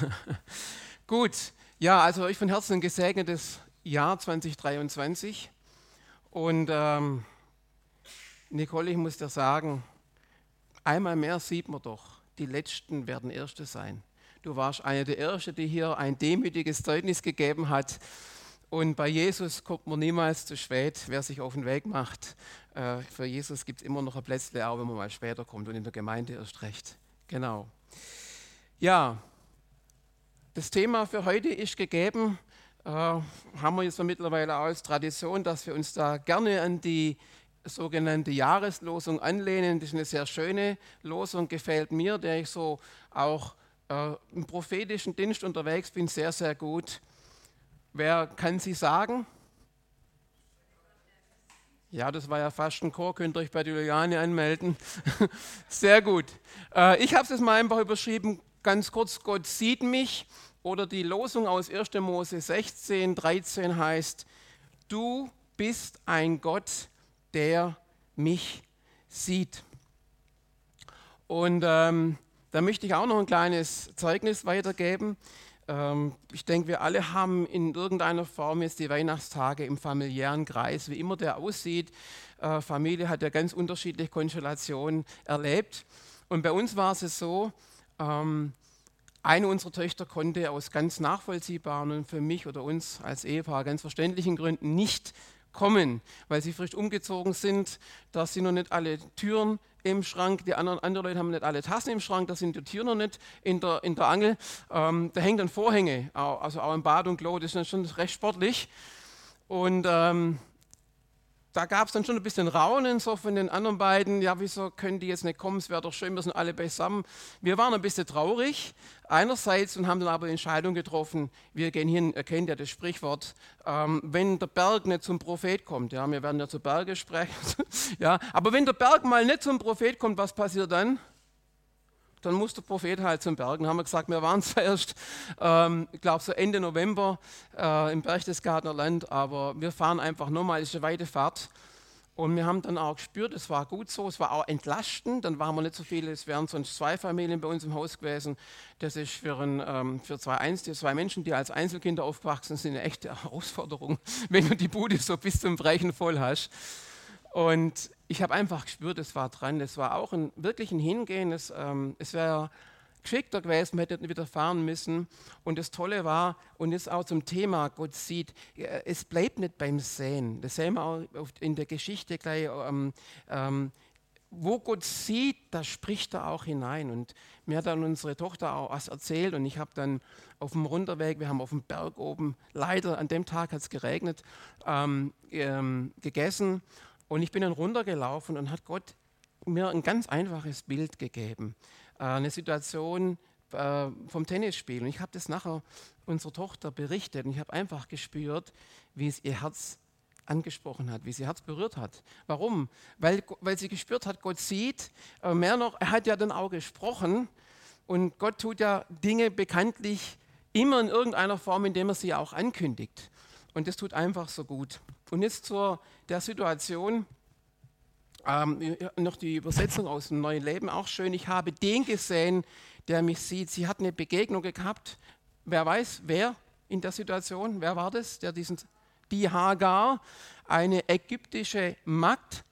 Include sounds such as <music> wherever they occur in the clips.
<laughs> Gut, ja, also ich von Herzen ein gesegnetes Jahr 2023. Und ähm, Nicole, ich muss dir sagen, einmal mehr sieht man doch, die Letzten werden Erste sein. Du warst eine der Ersten, die hier ein demütiges Zeugnis gegeben hat. Und bei Jesus kommt man niemals zu spät, wer sich auf den Weg macht. Äh, für Jesus gibt es immer noch ein Plätzchen, auch wenn man mal später kommt und in der Gemeinde erst recht. Genau. Ja, das Thema für heute ist gegeben, äh, haben wir jetzt so mittlerweile auch als Tradition, dass wir uns da gerne an die sogenannte Jahreslosung anlehnen. Das ist eine sehr schöne Losung, gefällt mir, der ich so auch äh, im prophetischen Dienst unterwegs bin, sehr, sehr gut. Wer kann sie sagen? Ja, das war ja fast ein Chor, könnt ihr euch bei Juliane anmelden. <laughs> Sehr gut. Äh, ich habe es jetzt mal einfach überschrieben, ganz kurz, Gott sieht mich. Oder die Losung aus 1. Mose 16, 13 heißt, du bist ein Gott, der mich sieht. Und ähm, da möchte ich auch noch ein kleines Zeugnis weitergeben. Ähm, ich denke, wir alle haben in irgendeiner Form jetzt die Weihnachtstage im familiären Kreis, wie immer der aussieht. Äh, Familie hat ja ganz unterschiedliche Konstellationen erlebt. Und bei uns war es so, ähm, eine unserer Töchter konnte aus ganz nachvollziehbaren und für mich oder uns als Ehepaar ganz verständlichen Gründen nicht kommen, weil sie frisch umgezogen sind, dass sie noch nicht alle Türen im Schrank, die anderen, andere Leute haben nicht alle Tassen im Schrank, da sind die Türen noch nicht in der, in der Angel. Ähm, da hängen dann Vorhänge, also auch im Bad und Klo, das ist dann schon recht sportlich. Und ähm, da gab es dann schon ein bisschen Raunen so von den anderen beiden. Ja, wieso können die jetzt nicht kommen? Es wäre doch schön, wir sind alle beisammen. Wir waren ein bisschen traurig einerseits und haben dann aber die Entscheidung getroffen, wir gehen hin, ihr kennt ja das Sprichwort, ähm, wenn der Berg nicht zum Prophet kommt, ja, wir werden ja zu Berge sprechen, <laughs> ja, aber wenn der Berg mal nicht zum Prophet kommt, was passiert dann? Dann muss der Prophet halt zum Bergen. Haben wir gesagt, wir waren <laughs> zwar erst, ähm, ich glaube, so Ende November äh, im Berchtesgadener Land, aber wir fahren einfach nochmal, ist eine weite Fahrt. Und wir haben dann auch gespürt, es war gut so, es war auch entlastend. Dann waren wir nicht so viele, es wären sonst zwei Familien bei uns im Haus gewesen. Das ist für, ein, ähm, für zwei, Einzel zwei Menschen, die als Einzelkinder aufgewachsen sind, eine echte <laughs> Herausforderung, <laughs> wenn du die Bude so bis zum Brechen voll hast. Und ich habe einfach gespürt, es war dran. Es war auch ein, wirklich ein Hingehen. Es, ähm, es wäre geschickter gewesen, wir hätten wieder fahren müssen. Und das Tolle war, und jetzt auch zum Thema, Gott sieht, es bleibt nicht beim Sehen. Das sehen wir auch in der Geschichte gleich. Ähm, ähm, wo Gott sieht, da spricht er auch hinein. Und mir hat dann unsere Tochter auch was erzählt und ich habe dann auf dem Runterweg, wir haben auf dem Berg oben, leider an dem Tag hat es geregnet, ähm, ähm, gegessen und ich bin dann runtergelaufen und hat Gott mir ein ganz einfaches Bild gegeben. Äh, eine Situation äh, vom Tennisspiel. Und ich habe das nachher unserer Tochter berichtet und ich habe einfach gespürt, wie es ihr Herz angesprochen hat, wie sie Herz berührt hat. Warum? Weil, weil sie gespürt hat, Gott sieht, aber mehr noch, er hat ja dann auch gesprochen und Gott tut ja Dinge bekanntlich immer in irgendeiner Form, indem er sie auch ankündigt. Und das tut einfach so gut. Und jetzt zur der Situation, ähm, noch die Übersetzung aus dem Neuen Leben, auch schön. Ich habe den gesehen, der mich sieht. Sie hat eine Begegnung gehabt. Wer weiß, wer in der Situation, wer war das, der diesen, die Hagar, eine ägyptische Magd,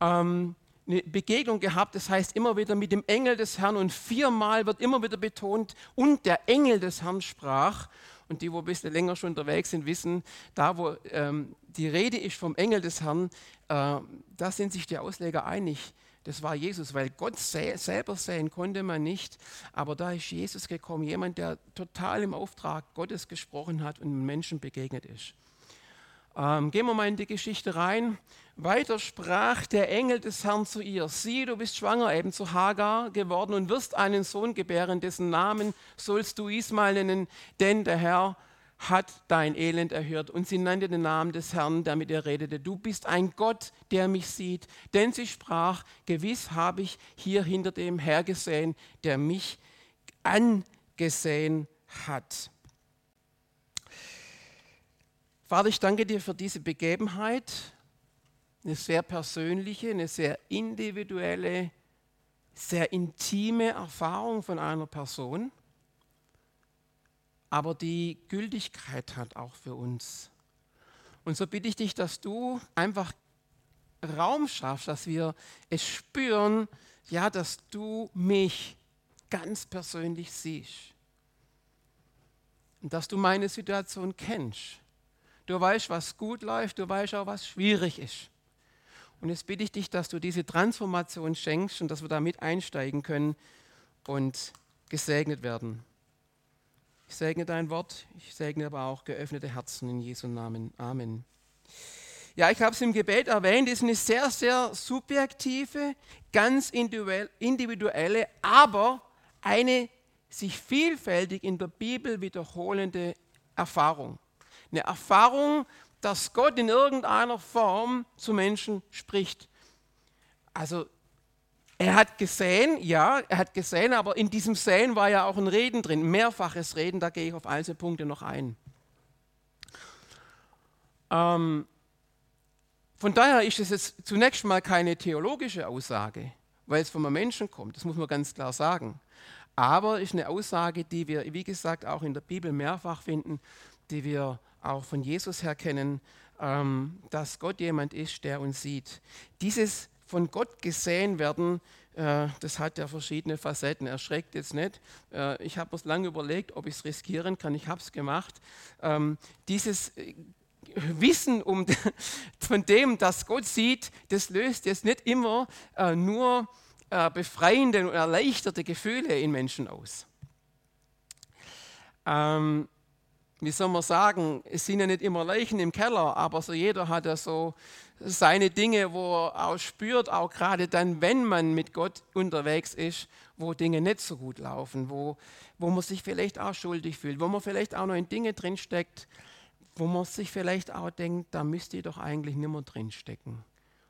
ähm, eine Begegnung gehabt, das heißt immer wieder mit dem Engel des Herrn und viermal wird immer wieder betont, und der Engel des Herrn sprach. Und die, wo ein bisschen länger schon unterwegs sind, wissen, da wo ähm, die Rede ist vom Engel des Herrn, äh, da sind sich die Ausleger einig. Das war Jesus, weil Gott selber sehen konnte man nicht. Aber da ist Jesus gekommen, jemand, der total im Auftrag Gottes gesprochen hat und Menschen begegnet ist. Ähm, gehen wir mal in die Geschichte rein. Weiter sprach der Engel des Herrn zu ihr: Sieh, du bist schwanger, eben zu Hagar geworden und wirst einen Sohn gebären, dessen Namen sollst du Ismael nennen, denn der Herr hat dein Elend erhört. Und sie nannte den Namen des Herrn, der mit ihr redete. Du bist ein Gott, der mich sieht. Denn sie sprach: Gewiss habe ich hier hinter dem Herr gesehen, der mich angesehen hat. Vater, ich danke dir für diese Begebenheit, eine sehr persönliche, eine sehr individuelle, sehr intime Erfahrung von einer Person. Aber die Gültigkeit hat auch für uns. Und so bitte ich dich, dass du einfach Raum schaffst, dass wir es spüren, ja, dass du mich ganz persönlich siehst. Und dass du meine Situation kennst. Du weißt, was gut läuft, du weißt auch, was schwierig ist. Und jetzt bitte ich dich, dass du diese Transformation schenkst und dass wir da mit einsteigen können und gesegnet werden. Ich segne dein Wort, ich segne aber auch geöffnete Herzen in Jesu Namen. Amen. Ja, ich habe es im Gebet erwähnt, ist eine sehr, sehr subjektive, ganz individuelle, aber eine sich vielfältig in der Bibel wiederholende Erfahrung. Eine Erfahrung, dass Gott in irgendeiner Form zu Menschen spricht. Also er hat gesehen, ja, er hat gesehen, aber in diesem Sehen war ja auch ein Reden drin, mehrfaches Reden, da gehe ich auf einzelne Punkte noch ein. Ähm, von daher ist es jetzt zunächst mal keine theologische Aussage, weil es von einem Menschen kommt, das muss man ganz klar sagen. Aber es ist eine Aussage, die wir, wie gesagt, auch in der Bibel mehrfach finden, die wir auch von Jesus her kennen, ähm, dass Gott jemand ist, der uns sieht. Dieses von Gott gesehen werden, äh, das hat ja verschiedene Facetten. Erschreckt jetzt nicht. Äh, ich habe mir lange überlegt, ob ich es riskieren kann. Ich habe es gemacht. Ähm, dieses äh, Wissen um, <laughs> von dem, dass Gott sieht, das löst jetzt nicht immer nur befreiende und erleichterte Gefühle in Menschen aus. Ähm, wie soll man sagen, es sind ja nicht immer Leichen im Keller, aber so jeder hat ja so seine Dinge, wo er auch spürt, auch gerade dann, wenn man mit Gott unterwegs ist, wo Dinge nicht so gut laufen, wo, wo man sich vielleicht auch schuldig fühlt, wo man vielleicht auch noch in Dinge drinsteckt, wo man sich vielleicht auch denkt, da müsste ich doch eigentlich nicht mehr drinstecken.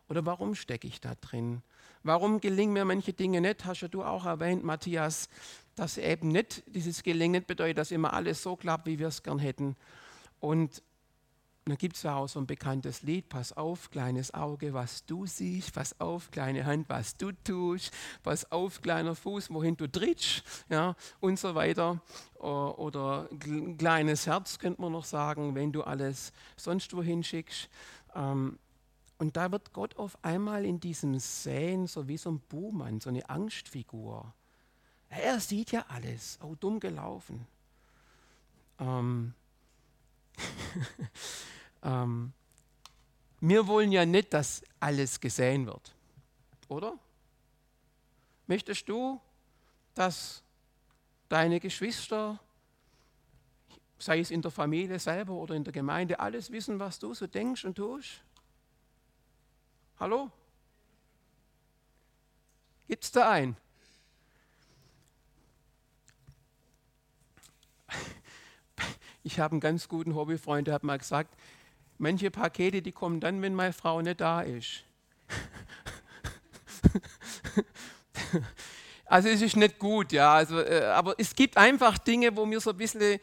Oder warum stecke ich da drin? Warum gelingen mir manche Dinge nicht? Hast ja du auch erwähnt, Matthias, dass eben nicht dieses Gelingen nicht bedeutet, dass immer alles so klappt, wie wir es gern hätten. Und dann gibt es ja auch so ein bekanntes Lied, pass auf, kleines Auge, was du siehst, pass auf, kleine Hand, was du tust, pass auf, kleiner Fuß, wohin du trittst, ja, und so weiter. Oder kleines Herz könnte man noch sagen, wenn du alles sonst wohin schickst. Ähm, und da wird Gott auf einmal in diesem Säen so wie so ein Buhmann, so eine Angstfigur. Er sieht ja alles, oh dumm gelaufen. Ähm, <laughs> ähm, wir wollen ja nicht, dass alles gesehen wird, oder? Möchtest du, dass deine Geschwister, sei es in der Familie selber oder in der Gemeinde, alles wissen, was du so denkst und tust? Hallo? Gibt es da einen? Ich habe einen ganz guten Hobbyfreund, der hat mal gesagt, manche Pakete, die kommen dann, wenn meine Frau nicht da ist. <laughs> Also es ist nicht gut, ja. Also, äh, aber es gibt einfach Dinge, wo wir so ein bisschen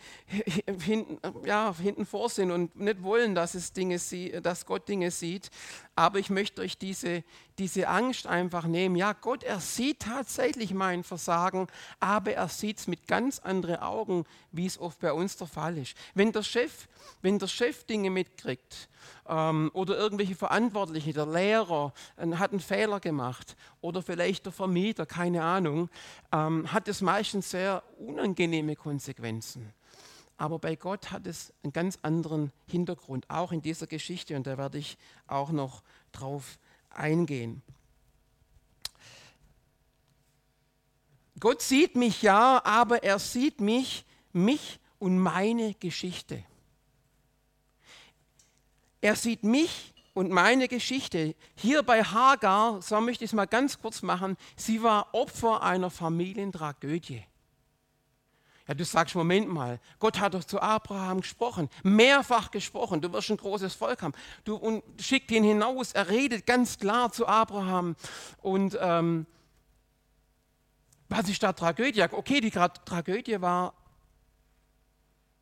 hinten, ja, hinten vor sind und nicht wollen, dass, es Dinge sie, dass Gott Dinge sieht. Aber ich möchte euch diese, diese Angst einfach nehmen. Ja, Gott, er sieht tatsächlich mein Versagen, aber er sieht es mit ganz anderen Augen, wie es oft bei uns der Fall ist. Wenn der Chef, wenn der Chef Dinge mitkriegt, ähm, oder irgendwelche Verantwortliche, der Lehrer äh, hat einen Fehler gemacht oder vielleicht der Vermieter, keine Ahnung, ähm, hat es meistens sehr unangenehme Konsequenzen. Aber bei Gott hat es einen ganz anderen Hintergrund, auch in dieser Geschichte und da werde ich auch noch drauf eingehen. Gott sieht mich ja, aber er sieht mich, mich und meine Geschichte. Er sieht mich und meine Geschichte. Hier bei Hagar, so möchte ich es mal ganz kurz machen, sie war Opfer einer Familientragödie. Ja, du sagst, Moment mal, Gott hat doch zu Abraham gesprochen, mehrfach gesprochen, du wirst ein großes Volk haben. Du und schickt ihn hinaus, er redet ganz klar zu Abraham. Und ähm, was ist da Tragödie? Okay, die Tragödie war,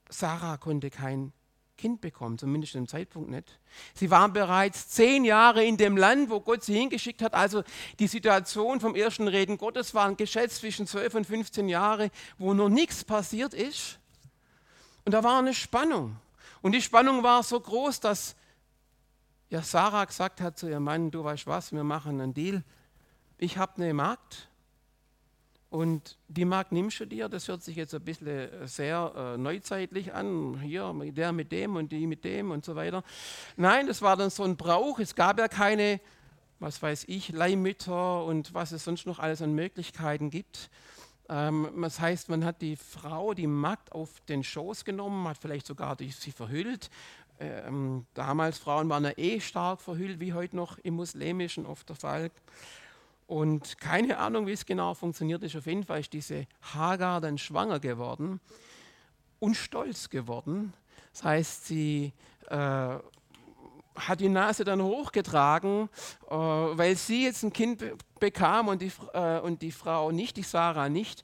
Sarah konnte kein Kind bekommen, zumindest im Zeitpunkt nicht. Sie waren bereits zehn Jahre in dem Land, wo Gott sie hingeschickt hat. Also die Situation vom ersten Reden Gottes war ein Geschätz zwischen 12 und 15 Jahre, wo noch nichts passiert ist. Und da war eine Spannung. Und die Spannung war so groß, dass ja, Sarah gesagt hat zu ihrem Mann, du weißt was, wir machen einen Deal. Ich habe eine Magd und die Magd nimmst du dir. Das hört sich jetzt ein bisschen äh, sehr äh, neuzeitlich an. Hier, der mit dem und die mit dem und so weiter. Nein, das war dann so ein Brauch. Es gab ja keine, was weiß ich, Leihmütter und was es sonst noch alles an Möglichkeiten gibt. Ähm, das heißt, man hat die Frau, die Magd, auf den Schoß genommen, hat vielleicht sogar sie verhüllt. Ähm, damals Frauen waren ja eh stark verhüllt, wie heute noch im Muslimischen oft der Fall. Und keine Ahnung, wie es genau funktioniert ist. Auf jeden Fall ist diese Hagar dann schwanger geworden und stolz geworden. Das heißt, sie äh, hat die Nase dann hochgetragen, äh, weil sie jetzt ein Kind be bekam und die, äh, und die Frau nicht, die Sarah nicht.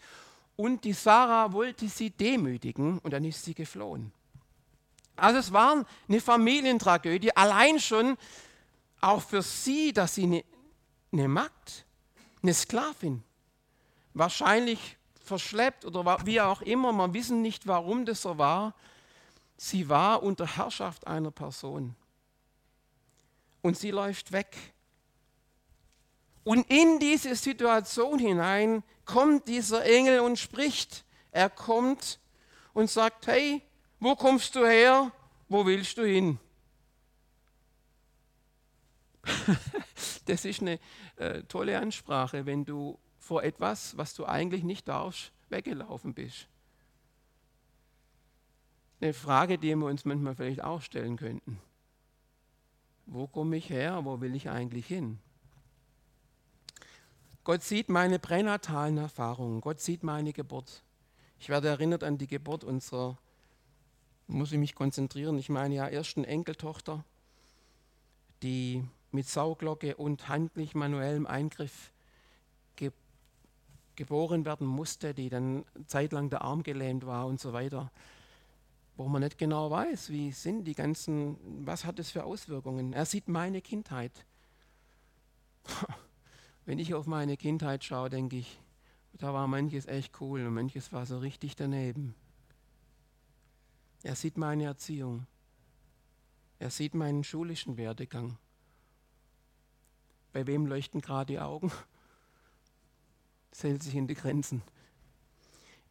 Und die Sarah wollte sie demütigen und dann ist sie geflohen. Also es war eine Familientragödie, allein schon auch für sie, dass sie eine, eine Magd, eine Sklavin, wahrscheinlich verschleppt oder wie auch immer, man wissen nicht, warum das so war. Sie war unter Herrschaft einer Person und sie läuft weg. Und in diese Situation hinein kommt dieser Engel und spricht. Er kommt und sagt, hey, wo kommst du her? Wo willst du hin? <laughs> das ist eine äh, tolle Ansprache, wenn du vor etwas, was du eigentlich nicht darfst, weggelaufen bist. Eine Frage, die wir uns manchmal vielleicht auch stellen könnten. Wo komme ich her? Wo will ich eigentlich hin? Gott sieht meine pränatalen Erfahrungen. Gott sieht meine Geburt. Ich werde erinnert an die Geburt unserer, muss ich mich konzentrieren, ich meine ja ersten Enkeltochter, die mit Sauglocke und handlich manuellem Eingriff ge geboren werden musste, die dann zeitlang der Arm gelähmt war und so weiter wo man nicht genau weiß, wie sind die ganzen, was hat es für Auswirkungen. Er sieht meine Kindheit. <laughs> Wenn ich auf meine Kindheit schaue, denke ich, da war manches echt cool und manches war so richtig daneben. Er sieht meine Erziehung. Er sieht meinen schulischen Werdegang. Bei wem leuchten gerade die Augen? <laughs> Das hält sich in die Grenzen.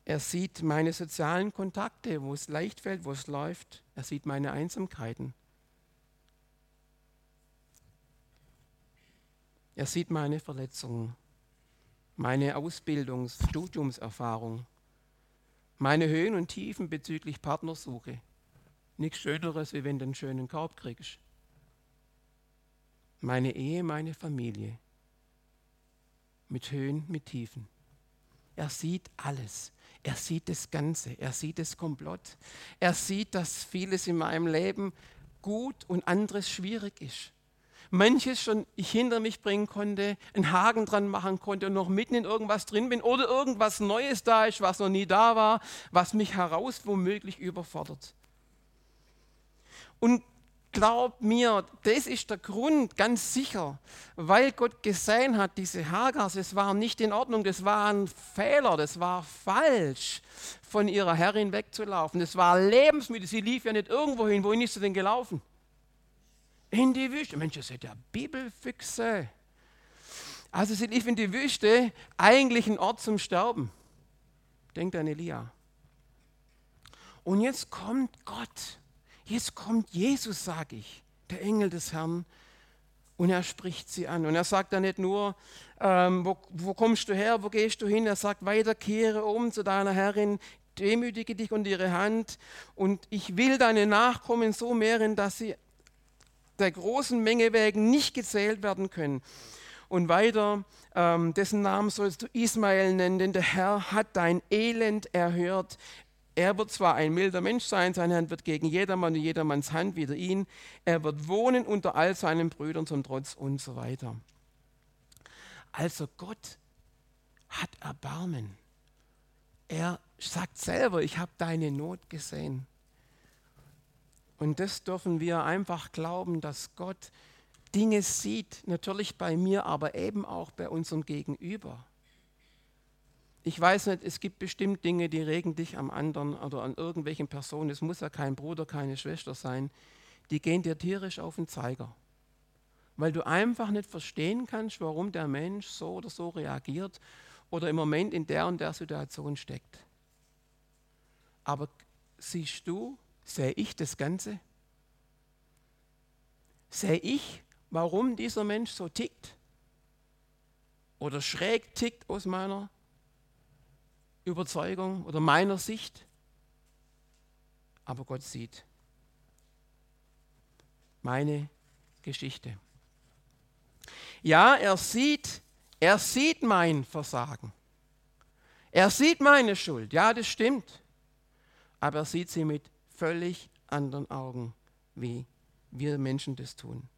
Er sieht meine sozialen Kontakte, wo es leicht fällt, wo es läuft. Er sieht meine Einsamkeiten. Er sieht meine Verletzungen, meine Ausbildungs-, Studiumserfahrung, meine Höhen und Tiefen bezüglich Partnersuche. Nichts Schöneres, wie wenn du einen schönen Korb kriegst. Meine Ehe, meine Familie. Mit Höhen, mit Tiefen. Er sieht alles. Er sieht das Ganze, er sieht das Komplott. Er sieht, dass vieles in meinem Leben gut und anderes schwierig ist. Manches schon ich hinter mich bringen konnte, einen Haken dran machen konnte und noch mitten in irgendwas drin bin oder irgendwas Neues da ist, was noch nie da war, was mich heraus womöglich überfordert. Und glaub mir, das ist der Grund, ganz sicher, weil Gott gesehen hat, diese Hagars, es war nicht in Ordnung, das war ein Fehler, das war falsch, von ihrer Herrin wegzulaufen. Das war lebensmüde, sie lief ja nicht irgendwo hin. Wohin ist sie denn gelaufen? In die Wüste. Mensch, das ist ja Bibelfüchse. Also sie lief in die Wüste, eigentlich ein Ort zum Sterben. Denkt an Elia. Und jetzt kommt Gott Jetzt kommt Jesus, sage ich, der Engel des Herrn, und er spricht sie an. Und er sagt dann nicht nur, ähm, wo, wo, kommst du her, wo gehst du hin? Er sagt, weiter kehre um zu deiner Herrin, demütige dich unter ihre Hand und ich will deine Nachkommen so mehren, dass sie der großen Menge wegen nicht gezählt werden können. Und weiter, ähm, dessen Namen sollst du Ismael nennen, denn der Herr hat dein Elend erhört. Er wird zwar ein milder Mensch sein, sein Hand wird gegen jedermann und jedermanns Hand wider ihn. Er wird wohnen unter all seinen Brüdern zum Trotz und so weiter. Also Gott hat Erbarmen. Er sagt selber, ich habe deine Not gesehen. Und das dürfen wir einfach glauben, dass Gott Dinge sieht, natürlich bei mir, aber eben auch bei unserem Gegenüber. Ich weiß nicht, es gibt bestimmt Dinge, die regen dich am anderen oder an irgendwelchen Personen. Es muss ja kein Bruder, keine Schwester sein. Die gehen dir tierisch auf den Zeiger. Weil du einfach nicht verstehen kannst, warum der Mensch so oder so reagiert oder im Moment in der und der Situation steckt. Aber siehst du, sehe ich das Ganze? Sehe ich, warum dieser Mensch so tickt? Oder schräg tickt aus meiner Überzeugung oder meiner Sicht? Aber Gott sieht meine Geschichte. Ja, er sieht, er sieht mein Versagen. Er sieht meine Schuld. Ja, das stimmt. Aber er sieht sie mit völlig anderen Augen, wie wir Menschen das tun.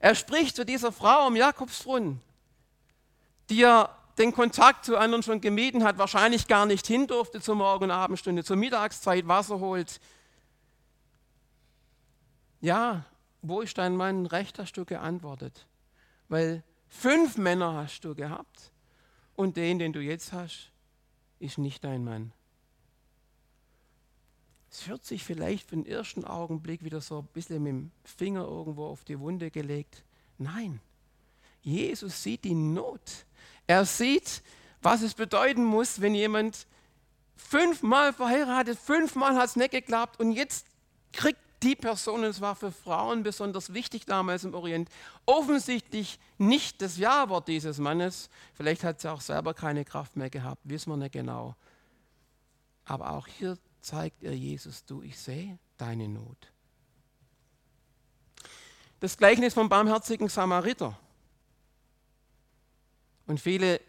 Er spricht zu dieser Frau am Jakobsbrunnen, die ja den Kontakt zu anderen schon gemieden hat, wahrscheinlich gar nicht hin durfte zur Morgen- und Abendstunde, zur Mittagszeit Wasser holt. Ja, wo ist dein Mann? Recht hast du geantwortet. Weil fünf Männer hast du gehabt und den, den du jetzt hast, ist nicht dein Mann. Es hört sich vielleicht für den ersten Augenblick wieder so ein bisschen mit dem Finger irgendwo auf die Wunde gelegt. Nein, Jesus sieht die Not. Er sieht, was es bedeuten muss, wenn jemand fünfmal verheiratet, fünfmal hat es nicht geklappt und jetzt kriegt die Person, und es war für Frauen besonders wichtig damals im Orient, offensichtlich nicht das Ja-Wort dieses Mannes. Vielleicht hat sie auch selber keine Kraft mehr gehabt, wissen wir nicht genau. Aber auch hier zeigt ihr Jesus, du, ich sehe deine Not. Das Gleichnis vom barmherzigen Samariter. Und viele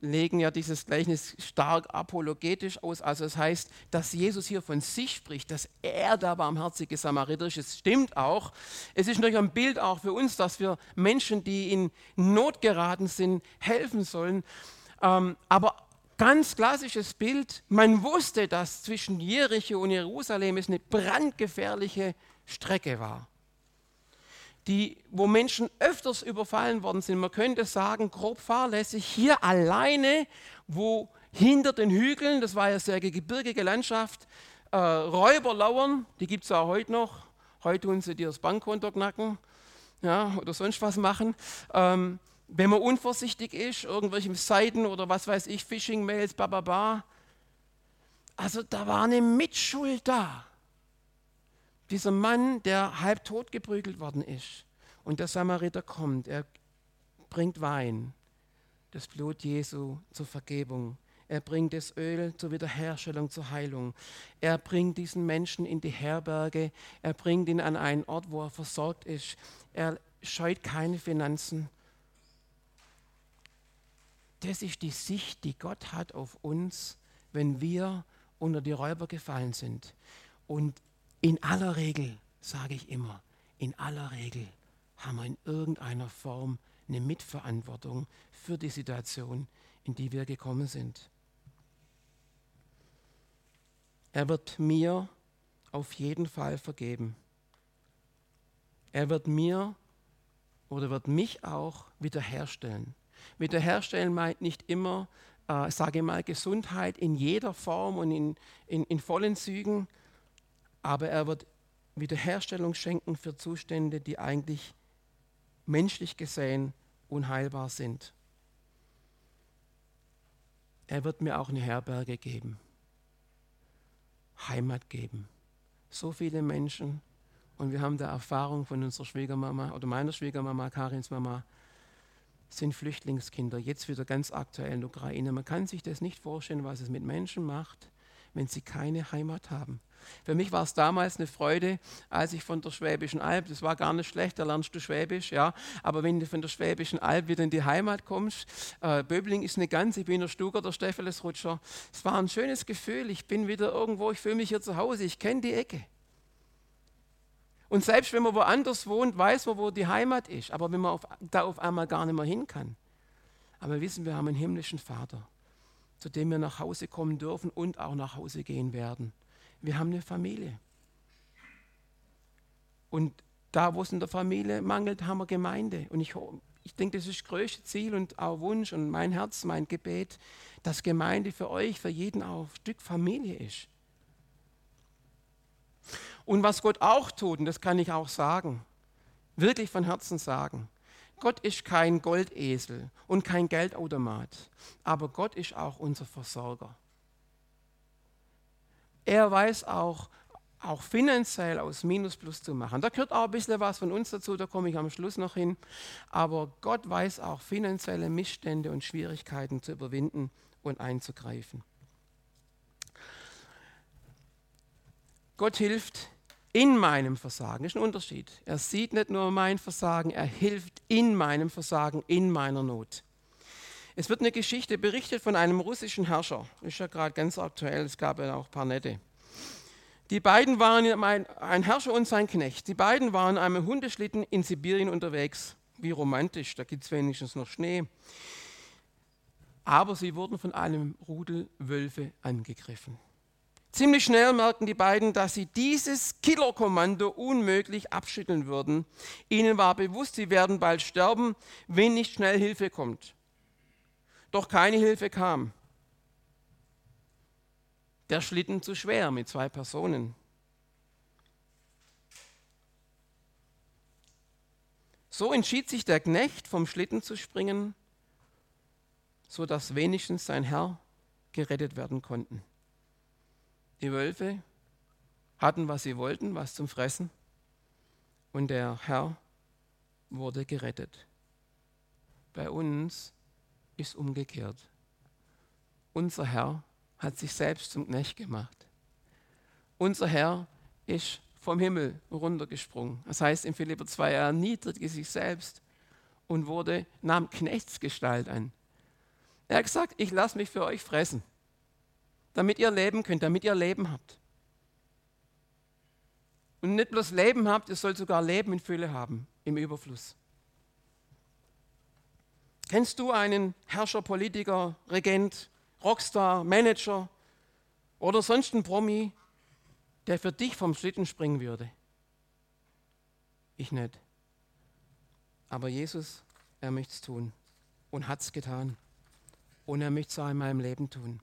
legen ja dieses Gleichnis stark apologetisch aus. Also es das heißt, dass Jesus hier von sich spricht, dass er der barmherzige Samariter ist. Es stimmt auch. Es ist natürlich ein Bild auch für uns, dass wir Menschen, die in Not geraten sind, helfen sollen. Ähm, aber ganz klassisches Bild. Man wusste, dass zwischen Jericho und Jerusalem es eine brandgefährliche Strecke war, die, wo Menschen öfters überfallen worden sind. Man könnte sagen, grob fahrlässig, hier alleine, wo hinter den Hügeln, das war ja sehr gebirgige Landschaft, äh, Räuber lauern, die gibt es auch heute noch. Heute tun sie dir das Bankkonto knacken ja, oder sonst was machen. Ähm, wenn man unvorsichtig ist, irgendwelche Seiten oder was weiß ich, Phishing-Mails, bababa. Also da war eine Mitschuld da. Dieser Mann, der halb tot geprügelt worden ist. Und der Samariter kommt, er bringt Wein, das Blut Jesu zur Vergebung. Er bringt das Öl zur Wiederherstellung, zur Heilung. Er bringt diesen Menschen in die Herberge. Er bringt ihn an einen Ort, wo er versorgt ist. Er scheut keine Finanzen das ist die Sicht, die Gott hat auf uns, wenn wir unter die Räuber gefallen sind. Und in aller Regel, sage ich immer, in aller Regel haben wir in irgendeiner Form eine Mitverantwortung für die Situation, in die wir gekommen sind. Er wird mir auf jeden Fall vergeben. Er wird mir oder wird mich auch wiederherstellen. Wiederherstellen meint nicht immer, äh, sage mal, Gesundheit in jeder Form und in, in, in vollen Zügen, aber er wird Wiederherstellung schenken für Zustände, die eigentlich menschlich gesehen unheilbar sind. Er wird mir auch eine Herberge geben, Heimat geben. So viele Menschen, und wir haben da Erfahrung von unserer Schwiegermama oder meiner Schwiegermama, Karins Mama, sind Flüchtlingskinder, jetzt wieder ganz aktuell in der Ukraine. Man kann sich das nicht vorstellen, was es mit Menschen macht, wenn sie keine Heimat haben. Für mich war es damals eine Freude, als ich von der Schwäbischen Alb, das war gar nicht schlecht, da lernst du Schwäbisch, ja, aber wenn du von der Schwäbischen Alb wieder in die Heimat kommst, äh, Böbling ist eine ganz, ich bin der Stuger, der Steffelesrutscher, es war ein schönes Gefühl, ich bin wieder irgendwo, ich fühle mich hier zu Hause, ich kenne die Ecke. Und selbst wenn man woanders wohnt, weiß man, wo die Heimat ist. Aber wenn man auf, da auf einmal gar nicht mehr hin kann. Aber wir wissen, wir haben einen himmlischen Vater, zu dem wir nach Hause kommen dürfen und auch nach Hause gehen werden. Wir haben eine Familie. Und da, wo es in der Familie mangelt, haben wir Gemeinde. Und ich, ich denke, das ist das größte Ziel und auch Wunsch und mein Herz, mein Gebet, dass Gemeinde für euch, für jeden auch ein Stück Familie ist. Und was Gott auch tut, und das kann ich auch sagen, wirklich von Herzen sagen, Gott ist kein Goldesel und kein Geldautomat, aber Gott ist auch unser Versorger. Er weiß auch, auch finanziell aus Minus Plus zu machen. Da gehört auch ein bisschen was von uns dazu, da komme ich am Schluss noch hin. Aber Gott weiß auch finanzielle Missstände und Schwierigkeiten zu überwinden und einzugreifen. Gott hilft in meinem Versagen. Das ist ein Unterschied. Er sieht nicht nur mein Versagen, er hilft in meinem Versagen, in meiner Not. Es wird eine Geschichte berichtet von einem russischen Herrscher. Ist ja gerade ganz aktuell, es gab ja auch ein paar nette. Die beiden waren, ein Herrscher und sein Knecht, die beiden waren einem Hundeschlitten in Sibirien unterwegs. Wie romantisch, da gibt es wenigstens noch Schnee. Aber sie wurden von einem Rudel Wölfe angegriffen. Ziemlich schnell merkten die beiden, dass sie dieses Killerkommando unmöglich abschütteln würden. Ihnen war bewusst, sie werden bald sterben, wenn nicht schnell Hilfe kommt. Doch keine Hilfe kam. Der Schlitten zu schwer mit zwei Personen. So entschied sich der Knecht, vom Schlitten zu springen, sodass wenigstens sein Herr gerettet werden konnten. Die Wölfe hatten, was sie wollten, was zum Fressen. Und der Herr wurde gerettet. Bei uns ist umgekehrt. Unser Herr hat sich selbst zum Knecht gemacht. Unser Herr ist vom Himmel runtergesprungen. Das heißt in Philipper 2, er erniedrigte sich selbst und wurde, nahm Knechtsgestalt an. Er hat gesagt, ich lasse mich für euch fressen damit ihr leben könnt, damit ihr Leben habt. Und nicht bloß Leben habt, ihr sollt sogar Leben in Fülle haben, im Überfluss. Kennst du einen Herrscher, Politiker, Regent, Rockstar, Manager oder sonst einen Promi, der für dich vom Schlitten springen würde? Ich nicht. Aber Jesus, er möchte es tun und hat es getan. Und er möchte es auch in meinem Leben tun.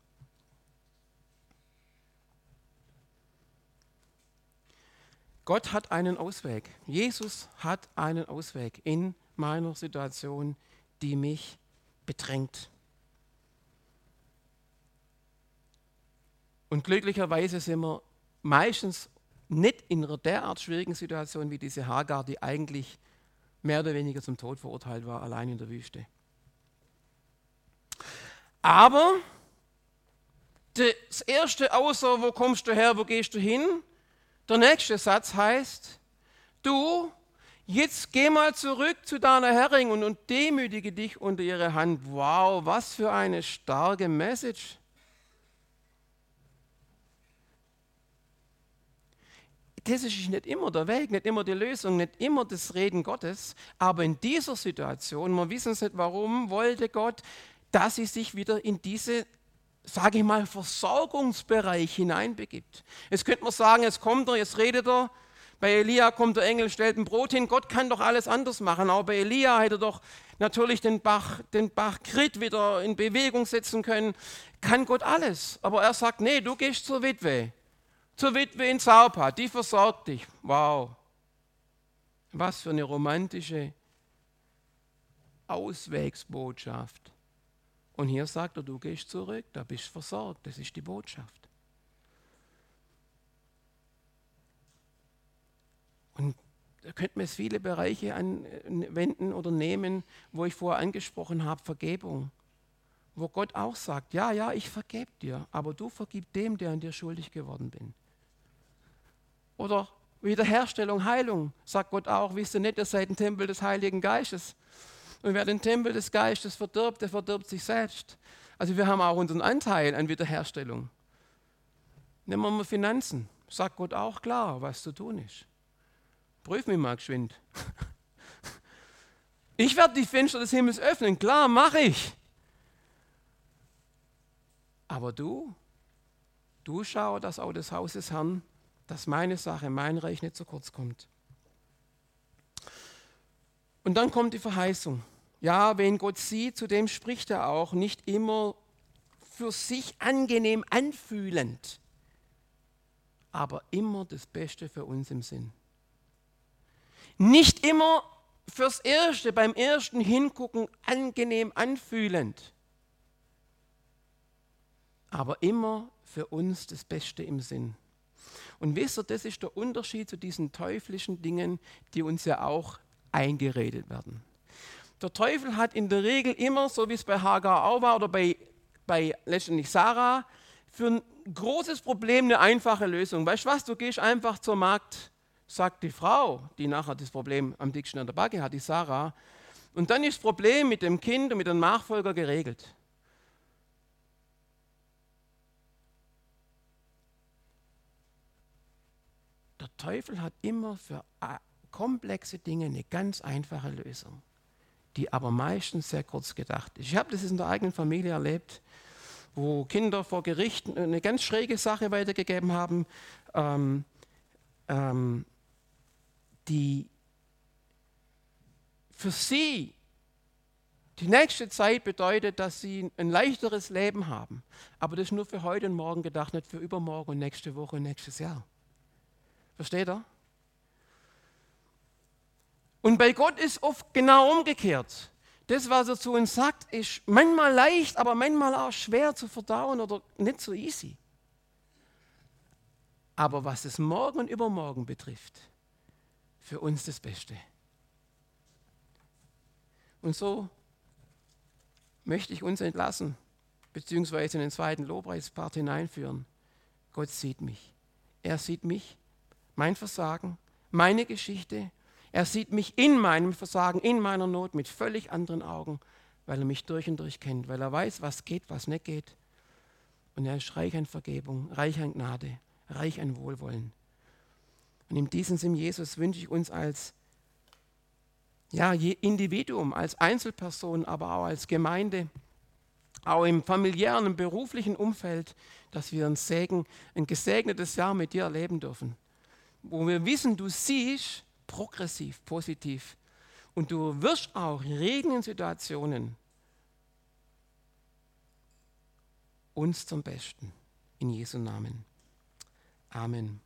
Gott hat einen Ausweg. Jesus hat einen Ausweg in meiner Situation, die mich bedrängt. Und glücklicherweise sind wir meistens nicht in einer derart schwierigen Situation wie diese Hagar, die eigentlich mehr oder weniger zum Tod verurteilt war, allein in der Wüste. Aber das erste außer, wo kommst du her, wo gehst du hin, der nächste Satz heißt, du, jetzt geh mal zurück zu deiner Herrin und, und demütige dich unter ihre Hand. Wow, was für eine starke Message. das ist nicht immer der Weg, nicht immer die Lösung, nicht immer das Reden Gottes. Aber in dieser Situation, wir wissen es nicht warum, wollte Gott, dass sie sich wieder in diese sage ich mal, Versorgungsbereich hineinbegibt. Jetzt könnte man sagen, jetzt kommt er, jetzt redet er. Bei Elia kommt der Engel, stellt ein Brot hin. Gott kann doch alles anders machen. Auch bei Elia hätte doch natürlich den Bach, den Bach Krit wieder in Bewegung setzen können. Kann Gott alles. Aber er sagt, nee, du gehst zur Witwe. Zur Witwe in Saupa, die versorgt dich. Wow. Was für eine romantische Auswegsbotschaft. Und hier sagt er, du gehst zurück, da bist du versorgt. Das ist die Botschaft. Und da könnte man es viele Bereiche anwenden oder nehmen, wo ich vorher angesprochen habe, Vergebung. Wo Gott auch sagt, ja, ja, ich vergebe dir, aber du vergib dem, der an dir schuldig geworden bin. Oder Wiederherstellung, Heilung, sagt Gott auch, wisst ihr nicht, ihr seid ein Tempel des Heiligen Geistes. Und wer den Tempel des Geistes verdirbt, der verdirbt sich selbst. Also wir haben auch unseren Anteil an Wiederherstellung. Nehmen wir mal Finanzen. Sagt Gott auch klar, was zu tun ist. Prüf mich mal geschwind. <laughs> Ich werde die Fenster des Himmels öffnen, klar, mache ich. Aber du, du schau, dass auch das Haus des Herrn, dass meine Sache, mein Reich nicht zu kurz kommt. Und dann kommt die Verheißung. Ja, wen Gott sieht, zu dem spricht er auch, nicht immer für sich angenehm anfühlend, aber immer das Beste für uns im Sinn. Nicht immer fürs Erste, beim ersten Hingucken angenehm anfühlend, aber immer für uns das Beste im Sinn. Und wisst ihr, das ist der Unterschied zu diesen teuflischen Dingen, die uns ja auch eingeredet werden. Der Teufel hat in der Regel immer, so wie es bei Hagar auch war oder bei, bei letztendlich Sarah, für ein großes Problem eine einfache Lösung. Weißt du was, du gehst einfach zur Markt, sagt die Frau, die nachher das Problem am dicksten an der Backe hat, die Sarah. Und dann ist das Problem mit dem Kind und mit dem Nachfolger geregelt. Der Teufel hat immer für komplexe Dinge eine ganz einfache Lösung, die aber meistens sehr kurz gedacht ist. Ich habe das in der eigenen Familie erlebt, wo Kinder vor Gericht eine ganz schräge Sache weitergegeben haben, ähm, ähm, die für sie die nächste Zeit bedeutet, dass sie ein leichteres Leben haben. Aber das ist nur für heute und morgen gedacht, nicht für übermorgen und nächste Woche und nächstes Jahr. Versteht ihr? Und bei Gott ist oft genau umgekehrt. Das, was er zu uns sagt, ist manchmal leicht, aber manchmal auch schwer zu verdauen oder nicht so easy. Aber was es morgen und übermorgen betrifft, für uns das Beste. Und so möchte ich uns entlassen, beziehungsweise in den zweiten Lobpreispart hineinführen. Gott sieht mich. Er sieht mich, mein Versagen, meine Geschichte er sieht mich in meinem Versagen, in meiner Not mit völlig anderen Augen, weil er mich durch und durch kennt, weil er weiß, was geht, was nicht geht. Und er ist reich an Vergebung, reich an Gnade, reich an Wohlwollen. Und in diesem Sinn, Jesus, wünsche ich uns als ja, Individuum, als Einzelperson, aber auch als Gemeinde, auch im familiären und beruflichen Umfeld, dass wir ein Segen, ein gesegnetes Jahr mit dir erleben dürfen. Wo wir wissen, du siehst, progressiv, positiv. Und du wirst auch in regenden Situationen uns zum Besten. In Jesu Namen. Amen.